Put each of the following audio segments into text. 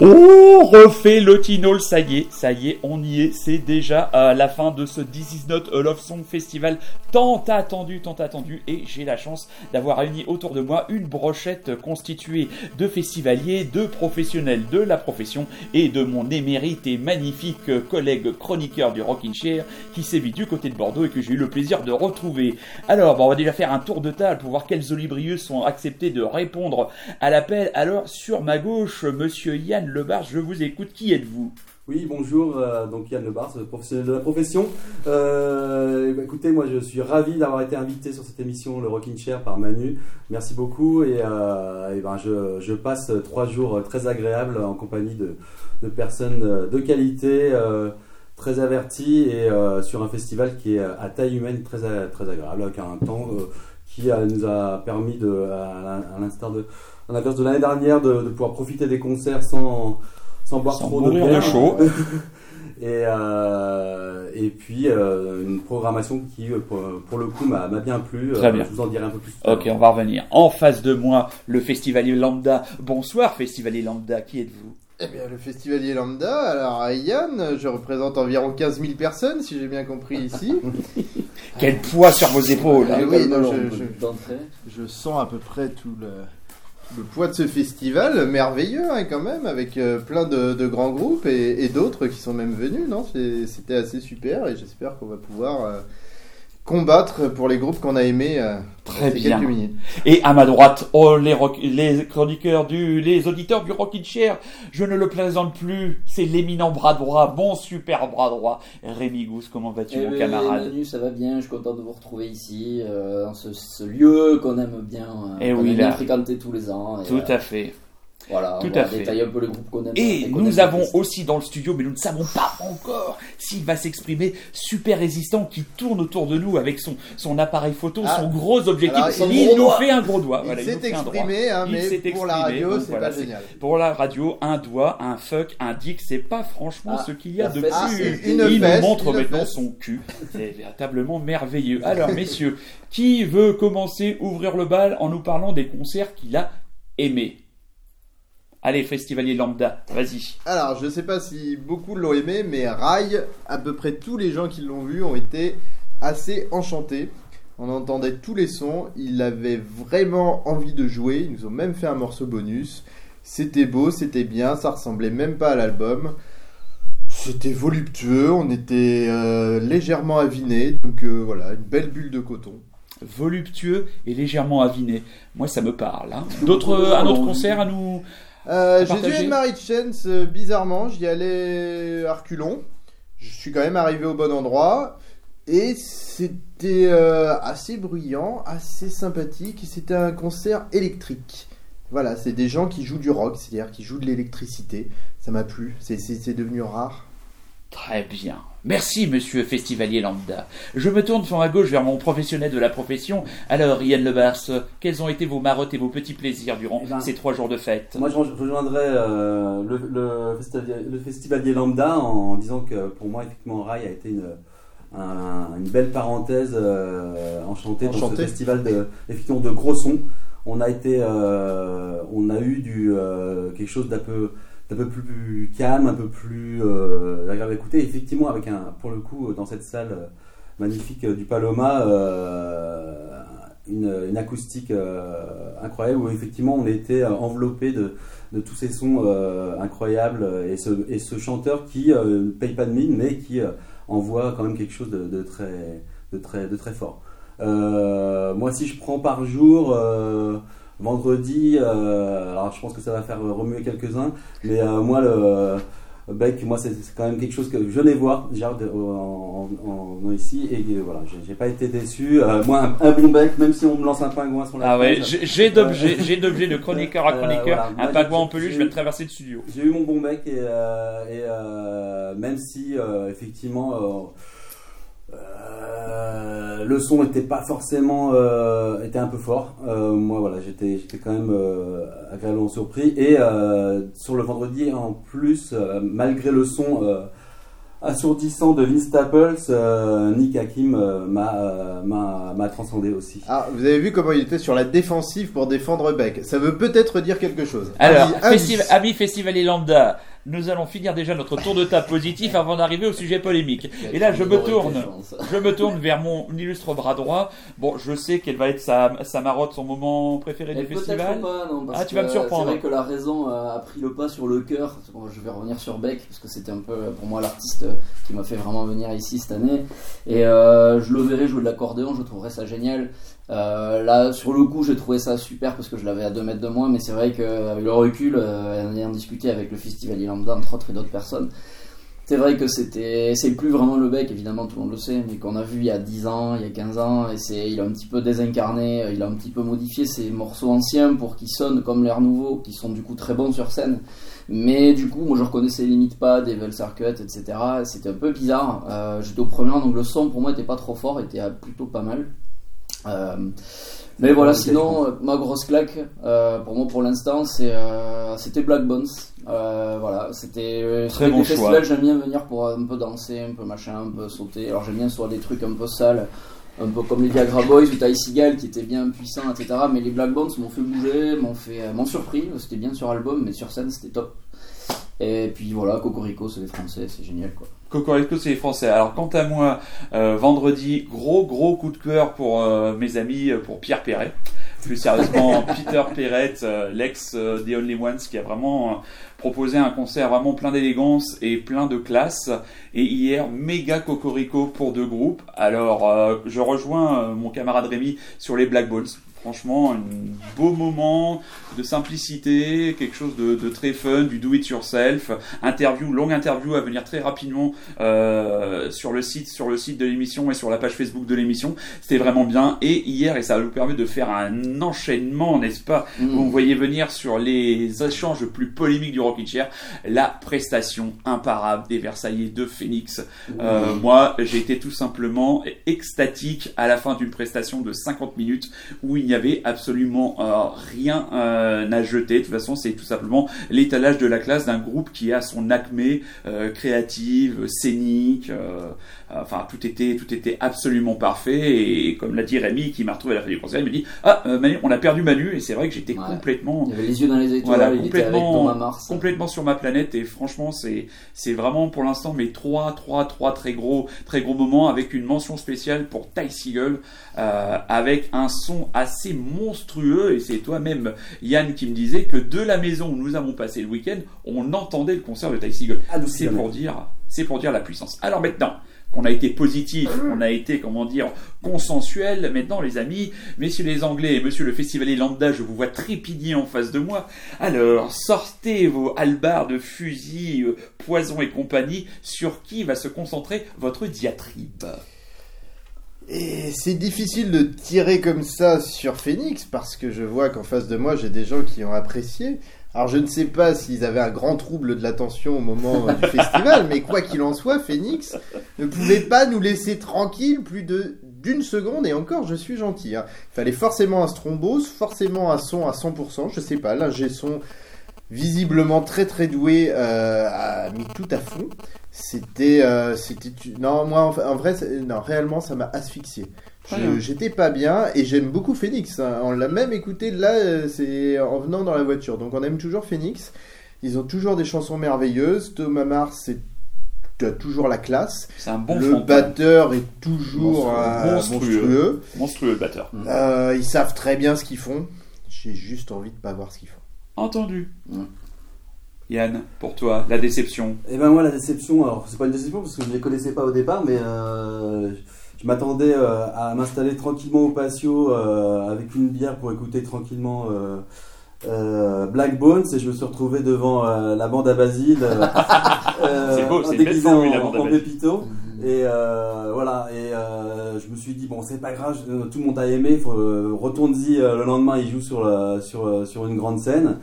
On refait le Tinol, ça y est, ça y est, on y est, c'est déjà la fin de ce This Is Not a Love Song Festival tant attendu, tant attendu, et j'ai la chance d'avoir réuni autour de moi une brochette constituée de festivaliers, de professionnels de la profession et de mon émérite et magnifique collègue chroniqueur du Rockin' Chair qui sévit du côté de Bordeaux et que j'ai eu le plaisir de retrouver. Alors, bon, on va déjà faire un tour de table pour voir quels olibrieux sont acceptés de répondre à l'appel. Alors, sur ma gauche, monsieur Yann Lebar, je vous écoute, qui êtes-vous? Oui, bonjour, euh, donc Yann Lebar, professionnel de la profession. Euh, bah, écoutez, moi je suis ravi d'avoir été invité sur cette émission, le Rockin' Chair, par Manu. Merci beaucoup et, euh, ben, je, passe trois jours très agréables en compagnie de, personnes de qualité, très averties et euh, sur un festival qui est à taille humaine très, très agréable, avec un temps euh, qui a- nous a permis, de, à, à l'instar de, à l'inverse de l'année dernière, de, de pouvoir profiter des concerts sans, sans boire Sans trop de bière. chaud. et, euh, et puis euh, une programmation qui, euh, pour, pour le coup, m'a bien plu. Très Euh, bien. Je vous en dirai un peu plus. Ok, on va revenir. En face de moi, le festivalier lambda. Bonsoir, festivalier lambda, qui êtes-vous? Eh bien, le festivalier lambda, alors Yann, je représente environ 15 000 personnes, si j'ai bien compris ici. Quel poids sur vos épaules Ah hein. oui, non, je- je-. Je sens à peu près tout le, le poids de ce festival, merveilleux hein, quand même, avec euh, plein de, de grands groupes et, et d'autres qui sont même venus, non? C'était assez super et j'espère qu'on va pouvoir euh, combattre pour les groupes qu'on a aimés euh, Très bien. Et à ma droite, oh, les, rock- les chroniqueurs du, les auditeurs du Rockin' Chair, je ne le présente plus, c'est l'éminent bras droit, bon super bras droit, Rémi Gousse, comment vas-tu Eh mon ben, camarade Manu, ça va bien, je suis content de vous retrouver ici, euh, dans ce, ce lieu qu'on aime bien, euh, Eh qu'on oui, aime là. bien fréquenter tous les ans. et, Tout euh, à fait. Voilà, tout on va à fait. détailler un peu les groupes qu'on aime. Et qu'on nous aime avons le plus. aussi dans le studio, mais nous ne savons pas encore s'il va s'exprimer, Super Résistant qui tourne autour de nous avec son, son appareil photo, Ah. son gros objectif. Alors, il il- nous doigt. fait un gros doigt. Il Voilà, s'est exprimé, hein, Il mais s'est pour la radio, donc c'est voilà, pas c'est- génial. Pour la radio, un doigt, un fuck, un dick, c'est pas franchement Ah, ce qu'il y a de Ah, plus. Il fesse, nous montre maintenant fesse. son cul. C'est véritablement merveilleux. Alors, messieurs, qui veut commencer, ouvrir le bal en nous parlant des concerts qu'il a aimés? Allez, festivalier lambda, vas-y. Alors, je sais pas si beaucoup l'ont aimé, mais Rai, à peu près tous les gens qui l'ont vu ont été assez enchantés. On entendait tous les sons, il avait vraiment envie de jouer, ils nous ont même fait un morceau bonus. C'était beau, c'était bien, ça ressemblait même pas à l'album. C'était voluptueux, on était euh, légèrement aviné, donc euh, voilà, une belle bulle de coton. voluptueux et légèrement aviné. Moi, ça me parle. hein. D'autres, un autre concert à nous Euh, Partagez. Jésus et Marie Chance, euh, bizarrement, j'y allais à reculons. Je suis quand même arrivé au bon endroit. Et c'était euh, assez bruyant, assez sympathique. C'était un concert électrique. Voilà, c'est des gens qui jouent du rock, c'est-à-dire qui jouent de l'électricité. Ça m'a plu, c'est devenu rare. Très bien. Merci, monsieur Festivalier Lambda. Je me tourne sur ma gauche vers mon professionnel de la profession. Alors, Yann Lebars, quels ont été vos marottes et vos petits plaisirs durant Eh ben, ces trois jours de fête? Moi, je rejoindrais euh, le, le, festivalier, le festivalier lambda en disant que pour moi, effectivement, Rai a été une, un- une belle parenthèse euh, enchantée dans ce Enchanté. festival de, effectivement, de gros sons. On a été, euh, on a eu du euh, quelque chose d'un peu, d'un peu plus calme, un peu plus euh, agréable à écouter. Effectivement, avec un, pour le coup, dans cette salle euh, magnifique euh, du Paloma, une, acoustique incroyable où effectivement on était enveloppé de, de tous ces sons incroyables et ce, et ce chanteur qui ne paye pas de mine mais qui envoie quand même quelque chose de, très, de, très, de très fort. Moi si je prends par jour vendredi, euh, alors je pense que ça va faire remuer quelques-uns, mais euh, moi le Beck, moi c'est quand même quelque chose que je venais voir déjà en, en- en- ici et euh, voilà, j'ai pas été déçu. Euh, moi un, un bon Beck, même si on me lance un pingouin sur la Ah ouais, j'ai d'objets, j'ai d'objets de chroniqueur à Euh, chroniqueur, voilà. un pingouin en peluche, je vais traverser le studio. J'ai eu mon bon bec et, euh, et, euh, même si euh, effectivement euh, le son était pas forcément euh, était un peu fort. Euh, moi voilà j'étais j'étais quand même euh, agréablement surpris et euh, sur le vendredi en plus euh, malgré le son euh, assourdissant de Vince Staples, euh, Nick Hakim euh, m'a m'a m'a transcendé aussi. Ah, vous avez vu comment il était sur la défensive pour défendre Beck. Ça veut peut-être dire quelque chose. Alors, Avis- avis. festival, amis Festival et Lambda, nous allons finir déjà notre tour de table positif avant d'arriver au sujet polémique. Et là, je me tourne, je me tourne vers mon illustre bras droit. Bon, je sais quelle va être sa, sa marotte, son moment préféré du festival. pas, non, parce Ah, tu vas me surprendre. C'est vrai que la raison a pris le pas sur le cœur. Je vais revenir sur Beck, parce que c'était un peu pour moi l'artiste qui m'a fait vraiment venir ici cette année. Et euh, je le verrai jouer de l'accordéon, je trouverais ça génial. Euh, là, sur le coup, j'ai trouvé ça super parce que je l'avais à 2 mètres de moi, mais c'est vrai qu'avec le recul, euh, en ayant discuté avec le Festival Lambda, entre autres, et d'autres personnes, c'est vrai que c'était, c'est plus vraiment le bec, évidemment, tout le monde le sait, mais qu'on a vu il y a 10 ans, il y a 15 ans, et c'est, il a un petit peu désincarné, euh, il a un petit peu modifié ses morceaux anciens pour qu'ils sonnent comme l'air nouveau, qui sont du coup très bons sur scène. Mais du coup, moi je reconnaissais limite pas des Vel Circuit, etc. et C'était un peu bizarre. Euh, j'étais au premier donc le son pour moi était pas trop fort, était plutôt pas mal. Euh, mais voilà, sinon, euh, ma grosse claque, euh, pour moi pour l'instant, c'est, euh, c'était Black Bones. Euh, voilà, c'était Très bon choix. j'aime bien venir pour un peu danser, un peu machin, un peu sauter. Alors j'aime bien soit des trucs un peu sales, un peu comme les Viagra Boys ou Ty Seagal qui étaient bien puissants, etc. Mais les Black Bones m'ont fait bouger, m'ont fait, euh, m'ont surpris. C'était bien sur album, mais sur scène c'était top. Et puis voilà, Cocorico, c'est les Français, c'est génial quoi. Cocorico, c'est les Français. Alors, quant à moi, euh, vendredi, gros, gros coup de cœur pour euh, mes amis, euh, pour Pierre Perret. Plus sérieusement, Peter Perret, euh, l'ex des Only Ones, qui a vraiment proposé un concert vraiment plein d'élégance et plein de classe. Et hier, méga Cocorico pour deux groupes. Alors, je rejoins mon camarade Rémi sur les Black Balls. Franchement, un beau moment de simplicité, quelque chose de, de très fun, du do it yourself, interview, longue interview à venir très rapidement euh, sur le site, sur le site de l'émission et sur la page Facebook de l'émission. C'était vraiment bien. Et hier, et ça va nous permettre de faire un enchaînement, n'est-ce pas? Mm. Vous voyez venir sur les échanges les plus polémiques du Rockin' Chair, la prestation imparable des Versaillais de Phoenix. Euh, moi, j'ai été tout simplement extatique à la fin d'une prestation de 50 minutes où il n'y avait absolument euh, rien euh, à jeter. De toute façon, c'est tout simplement l'étalage de la classe d'un groupe qui a son acmé euh, créative, scénique. enfin, tout était, tout était absolument parfait. Et, comme l'a dit Rémi, qui m'a retrouvé à la fin du concert, il me dit Ah, Manu, on a perdu Manu. Et c'est vrai que j'étais Ouais. complètement Il avait les yeux dans les étoiles, Voilà, il était avec complètement- Thomas Mars. complètement sur ma planète et franchement c'est c'est vraiment pour l'instant mes trois trois trois très gros très gros moments avec une mention spéciale pour Ty euh, avec un son assez monstrueux et c'est toi-même Yann qui me disait que de la maison où nous avons passé le week-end on entendait le concert de Ty Seagull Adouci c'est pour dire c'est pour dire la puissance alors maintenant qu'on a été positif, on a été, comment dire, consensuel. Maintenant, les amis, messieurs les Anglais et monsieur le festivalier lambda, je vous vois trépigner en face de moi. Alors, sortez vos halbards, fusils, euh, poisons et compagnie. Sur qui va se concentrer votre diatribe? Et c'est difficile de tirer comme ça sur Phoenix parce que je vois qu'en face de moi j'ai des gens qui ont apprécié. Alors je ne sais pas s'ils avaient un grand trouble de l'attention au moment euh, du festival, mais quoi qu'il en soit, Phoenix ne pouvait pas nous laisser tranquille plus de d'une seconde et encore je suis gentil. hein. Il fallait forcément un strombose, forcément un son à 100%, je sais pas, l'ingé son visiblement très très doué euh, a mis tout à fond. C'était, euh, c'était, non moi en, en vrai, non réellement ça m'a asphyxié. Je-. J'étais pas bien et j'aime beaucoup Phoenix. hein. On l'a même écouté là, euh, c'est en venant dans la voiture. Donc on aime toujours Phoenix. Ils ont toujours des chansons merveilleuses. Thomas Mars, c'est tu as toujours la classe. C'est un bon le batteur est toujours Monstrueux. euh, Monstrueux. monstrueux. Monstrueux le batteur. Euh, ils savent très bien ce qu'ils font. J'ai juste envie de pas voir ce qu'ils font. Entendu. Yann, pour toi, la déception. Et ben moi la déception, alors c'est pas une déception parce que je les connaissais pas au départ, mais euh, je m'attendais euh, à m'installer tranquillement au patio euh, avec une bière pour écouter tranquillement Black Bones et je me suis retrouvé devant la bande à Basile. C'est beau, c'est une belle déguisé formule, en, la bande à en Basile. Et euh, voilà, et euh, je me suis dit, bon, c'est pas grave, je- tout le monde a aimé, euh, retourne-y euh, le lendemain, il joue sur, la- sur, euh, sur une grande scène.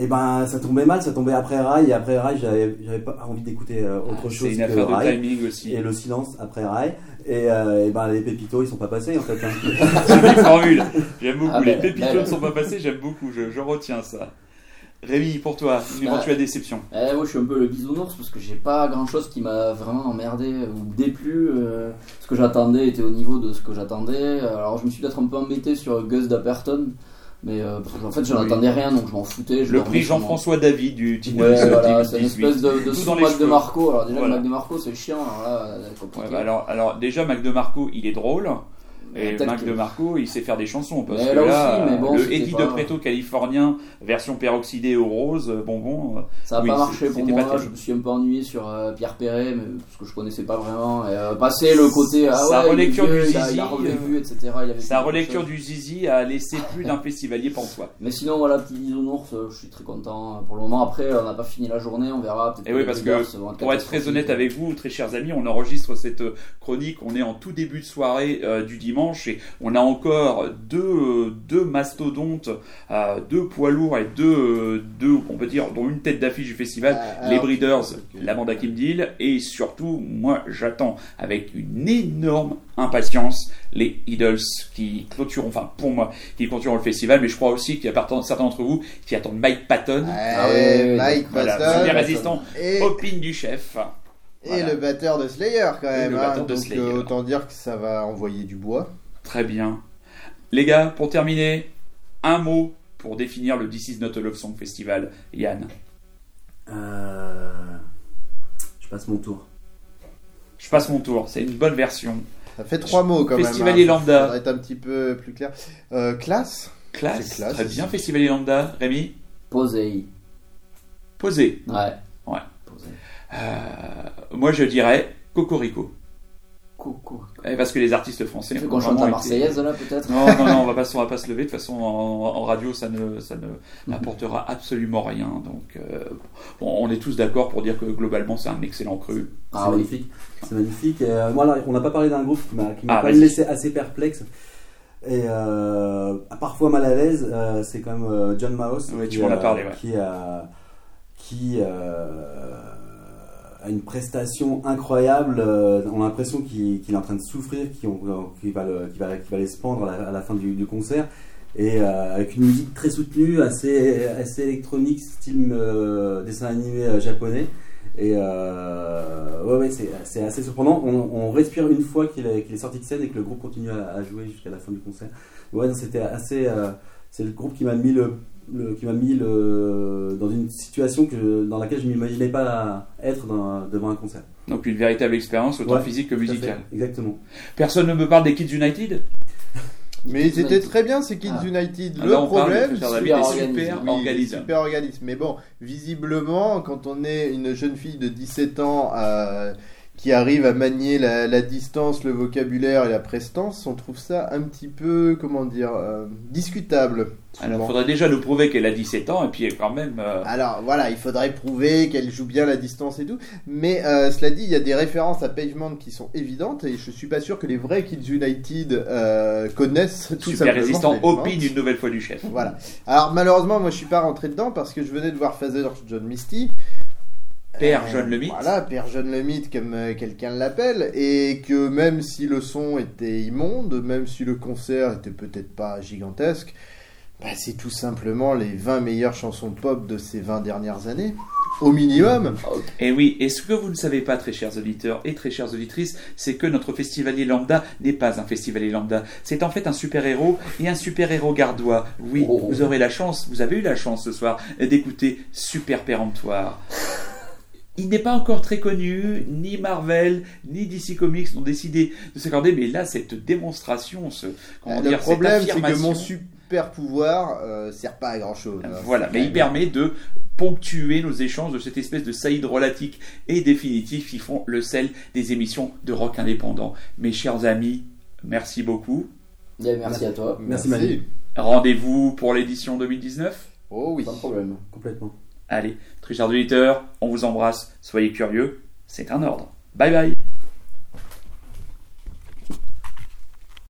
Et ben, ça tombait mal, ça tombait après Rail, et après Rail, j'avais j'avais pas envie d'écouter euh, autre chose C'est une que affaire de Rail. timing aussi. Et le silence après Rail. Et, euh, et ben, les pépitos, ils sont pas passés en fait. hein. Formule. J'aime beaucoup. Ah les ben, pépitos ben, ne sont pas passés, j'aime beaucoup. Je, je retiens ça. Rémi, pour toi, une Ouais. éventuelle déception. Eh, moi je suis un peu le bisounours parce que j'ai pas grand chose qui m'a vraiment emmerdé ou déplu. euh, ce que j'attendais était au niveau de ce que j'attendais. Alors je me suis peut-être un peu embêté sur Gus Dapperton, mais euh, parce que, en fait j'en Oui. attendais rien donc je m'en foutais. je Le prix Jean-François David du Ouais, voilà, c'est une 2018. espèce de, de Mac de. Marco. Alors déjà Voilà. le Mac de Marco c'est chiant, alors là c'est compliqué. Ouais, bah alors, alors déjà Mac DeMarco il est drôle et Mac que- DeMarco il sait faire des chansons parce Mais que là là, aussi, mais bon, le Eddie pas- de Preto californien version peroxydée au rose euh, bonbon euh, Ça n'a Oui, pas marché pour moi, je me suis un peu ennuyé sur euh, Pierre Perret, mais, parce que je connaissais pas vraiment. Et, euh, passer le côté. Ah Sa ouais, relecture vieux, du il a- Zizi, il a euh, etc. Il avait sa relecture du Zizi a laissé plus d'un festivalier pantois Mais sinon, voilà, petit bisounours, je suis très content pour le moment. Après, on n'a pas fini la journée, on verra. Et oui, les parce que Pour être très honnête avec vous, très chers amis, on enregistre cette chronique, on est en tout début de soirée du dimanche et on a encore deux, euh, deux mastodontes, euh, deux poids lourds et deux, euh, deux, on peut dire, dont une tête d'affiche du festival, Ah, les Breeders, ok. l'Amanda Kim Deal, et surtout, moi j'attends avec une énorme impatience les Idols qui clôtureront, enfin pour moi, qui clôtureront le festival, mais je crois aussi qu'il y a certains d'entre vous qui attendent Mike Patton, Ah Ouais, ouais, Mike voilà, Patton résistant, et, opine du chef. Et Voilà. le batteur de Slayer quand Et même. le hein. batteur de Donc Slayer. euh, autant dire que ça va envoyer du bois. Très bien. Les gars, pour terminer, un mot pour définir le This Is Not a Love Song Festival. Yann, Euh, Je passe mon tour. je passe mon tour. C'est une bonne version. Ça fait trois mots quand même. hein. lambda. Faudrait être un petit peu plus clair. Euh, classe. Classe, très bien. Festival Lambda. Rémi, Posey. posé. Ouais. Euh, moi, je dirais Cocorico. Coucou. Eh, Parce que les artistes français Tu veux ont qu'on chante vraiment la été- Marseillaise là peut-être Non, non, non, on va pas, on va pas se lever. De toute façon, en, en radio, ça ne, ça ne n'apportera absolument rien. Donc, euh, bon, on est tous d'accord pour dire que globalement, c'est un excellent cru. Ah c'est oui. magnifique. C'est magnifique. Et, euh, on n'a pas parlé d'un groupe qui m'a qui m'a Ah, quand même vas-y. laissé assez perplexe. Et euh, parfois mal à l'aise, euh, c'est quand même euh, John Mouse Oui, qui, tu m'en as parlé, ouais. qui, a- qui euh, une prestation incroyable. euh, on a l'impression qu'il est en train de souffrir, qu'il va, le- qu'il va, qu'il va aller se pendre à la, fin du, concert. Et euh, avec une musique très soutenue, assez, électronique, style euh, dessin animé japonais. Et ouais, ouais, c'est assez surprenant. On, respire une fois qu'il est, sorti de scène et que le groupe continue à, jouer jusqu'à la fin du concert. Ouais, c'était assez. c'est le groupe qui m'a mis le, le- qui m'a mis le, dans une situation que, dans laquelle je m'imaginais pas être dans- devant un concert. Donc, une véritable expérience, autant Ouais, physique que musicale. Exactement. Personne ne me parle des Kids United Mais c'était United. très bien ces Kids Ah. United. Ah, Le parle problème, c'est super super Oui, super organisme. Mais bon, visiblement, quand on est une jeune fille de 17 ans euh, qui arrive à manier la, la distance, le vocabulaire et la prestance, on trouve ça un petit peu, comment dire, euh, discutable. Alors, il faudrait déjà nous prouver qu'elle a 17 ans, et puis quand même. euh, Alors voilà, il faudrait prouver qu'elle joue bien la distance et tout. Mais euh, cela dit, il y a des références à Pavement qui sont évidentes et je suis pas sûr que les vrais Kids United connaissent tout super simplement résistant, Pavement. opine une nouvelle fois du chef. Voilà. Alors malheureusement, moi je suis pas rentré dedans parce que je venais de voir Father John Misty. Père Euh, John le Mythe. Voilà, Père John le Mythe comme euh, quelqu'un l'appelle. Et que même si le son était immonde, même si le concert était peut-être pas gigantesque, bah, c'est tout simplement les 20 meilleures chansons pop de ces 20 dernières années. Au minimum. Et oui, et ce que vous ne savez pas, très chers auditeurs et très chères auditrices, c'est que notre festivalier lambda n'est pas un festivalier lambda. C'est en fait un super-héros et un super-héros gardois. Oui, Oh. vous aurez la chance, vous avez eu la chance ce soir d'écouter Super Péremptoire. Il n'est pas encore très connu, ni Marvel, ni DC Comics n'ont décidé de s'accorder, mais là, cette démonstration, ce, comment le dire, problème, c'est que mon super pouvoir euh, sert pas à grand chose. Voilà, mais il permet de ponctuer nos échanges de cette espèce de saïd relatique et définitif qui font le sel des émissions de rock indépendant. Mes chers amis, merci beaucoup. Merci à toi. Merci, Manu. Rendez-vous pour l'édition 2019 Oh oui. Pas de problème. Complètement. Allez, très chers auditeurs, on vous embrasse, soyez curieux, c'est un ordre. Bye bye